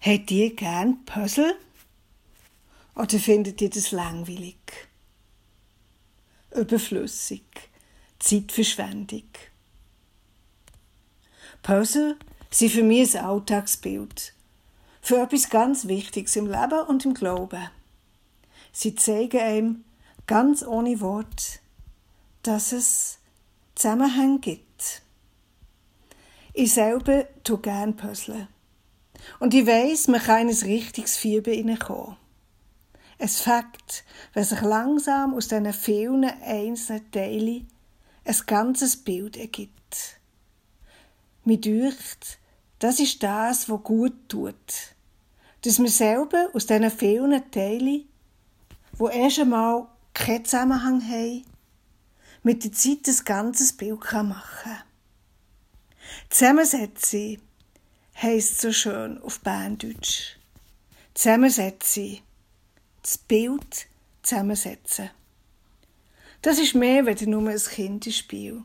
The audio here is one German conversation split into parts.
Habt ihr gern Puzzle? Oder findet ihr das langweilig? Überflüssig? Zeitverschwendung? Puzzle sind für mich ein Alltagsbild. Für etwas ganz Wichtiges im Leben und im Glauben. Sie zeigen einem ganz ohne Wort, dass es Zusammenhänge gibt. Ich selber tue gerne Puzzle. Und ich weiss, man kann in ein richtiges Fieber hineinkommen. Ein Fakt, wenn sich langsam aus diesen vielen einzelnen Teilen ein ganzes Bild ergibt. Mir dünkt, das ist das, was gut tut. Dass wir selber aus diesen vielen Teilen, wo erst einmal keinen Zusammenhang haben, mit der Zeit ein ganzes Bild machen kann. Zusammensetzen heisst so schön auf Berndeutsch. Zusammensetzen. Das Bild zusammensetzen. Das ist mehr als nur ein Kinderspiel.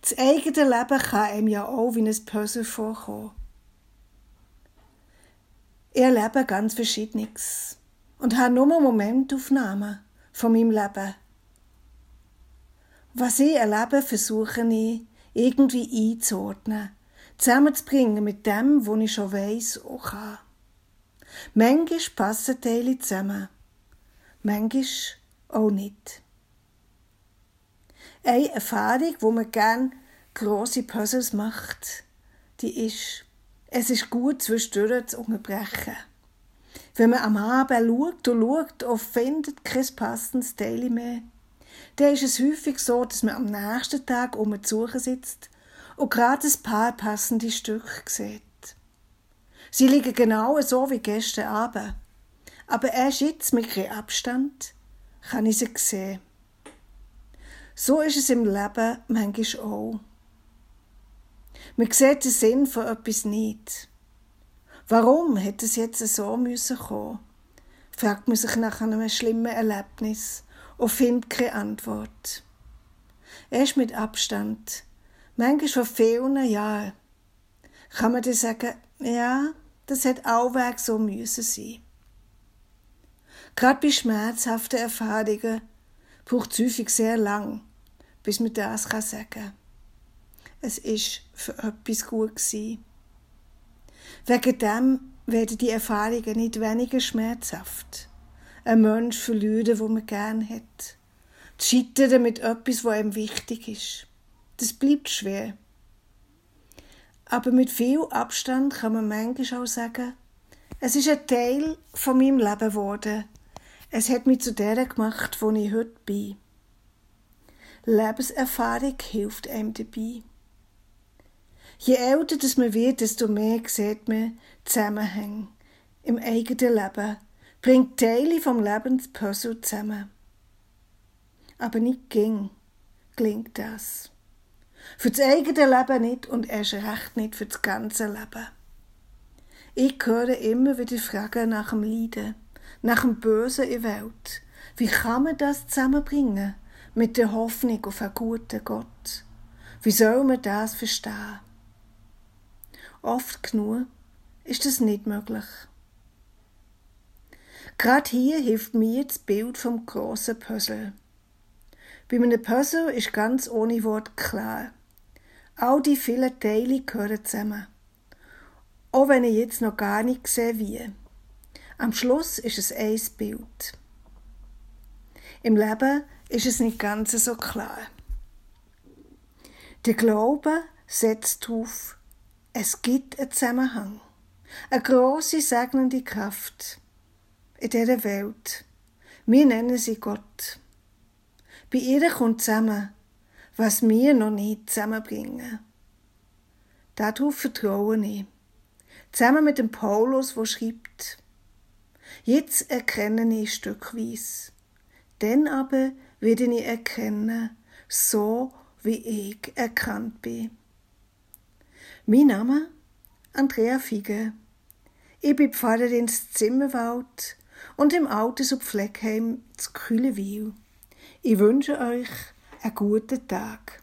Das eigene Leben kann einem ja auch wie ein Puzzle vorkommen. Ich erlebe ganz Verschiedenes und habe nur Momentaufnahmen von meinem Leben. Was ich erlebe, versuche ich irgendwie einzuordnen, zusammenzubringen mit dem, was ich schon weiss und kann. Manchmal passen Teile zusammen, manchmal auch nicht. Eine Erfahrung, wo man gerne grosse Puzzles macht, die ist, es ist gut, zwischendurch zu unterbrechen. Wenn man am Abend schaut und schaut und findet kein passendes Teil mehr, dann ist es häufig so, dass man am nächsten Tag um die Suche sitzt und gerade ein paar passende Stücke sieht. Sie liegen genau so wie gestern Abend. Aber erst jetzt mit ein Abstand kann ich sie sehen. So ist es im Leben manchmal auch. Man sieht den Sinn von etwas nicht. Warum hätte es jetzt so müssen kommen? fragt man sich nach einem schlimmen Erlebnis und findet keine Antwort. Erst mit Abstand, manchmal vor vielen Jahren, kann man dann sagen, ja, das hat auch weg so müssen sein. Gerade bei schmerzhaften Erfahrungen braucht es häufig sehr lang, bis man das kann sagen kann. Es ist für etwas gut gewesen. Wegen dem werden die Erfahrungen nicht weniger schmerzhaft. Ein Mensch verlieren, wo man gern hat. Zu scheitern mit etwas, was einem wichtig ist. Das bleibt schwer. Aber mit viel Abstand kann man manchmal auch sagen, es ist ein Teil von meinem Leben geworden. Es hat mich zu der gemacht, wo ich heute bin. Lebenserfahrung hilft einem dabei. Je älter das man wird, desto mehr sieht man Zusammenhänge im eigenen Leben, bringt Teile vom Lebenspuzzle zusammen. Aber nicht ging, klingt das. Für das eigene Leben nicht und erst recht nicht für das ganze Leben. Ich höre immer wieder Fragen nach dem Leiden, nach dem Bösen in der Welt. Wie kann man das zusammenbringen mit der Hoffnung auf einen guten Gott? Wie soll man das verstehen? Oft genug ist das nicht möglich. Gerade hier hilft mir das Bild vom großen Puzzle. Bei einem Puzzle ist ganz ohne Wort klar. All die vielen Teile gehören zusammen. Auch wenn ich jetzt noch gar nicht sehe, wie. Am Schluss ist es ein Bild. Im Leben ist es nicht ganz so klar. Der Glaube setzt auf, es gibt einen Zusammenhang, eine große segnende Kraft in dieser Welt. Wir nennen sie Gott. Bei ihr kommt zusammen, was wir noch nicht zusammenbringen. Darauf vertraue ich. Zusammen mit dem Paulus, wo schreibt, Jetzt erkenne ich stückweise, dann aber werde ich erkennen, so wie ich erkannt bin. Mein Name? Andrea Fige. Ich bin Pfarrerin ins Zimmerwald und im Altersheim Fleckheim zu Kühlewil. Ich wünsche euch einen guten Tag.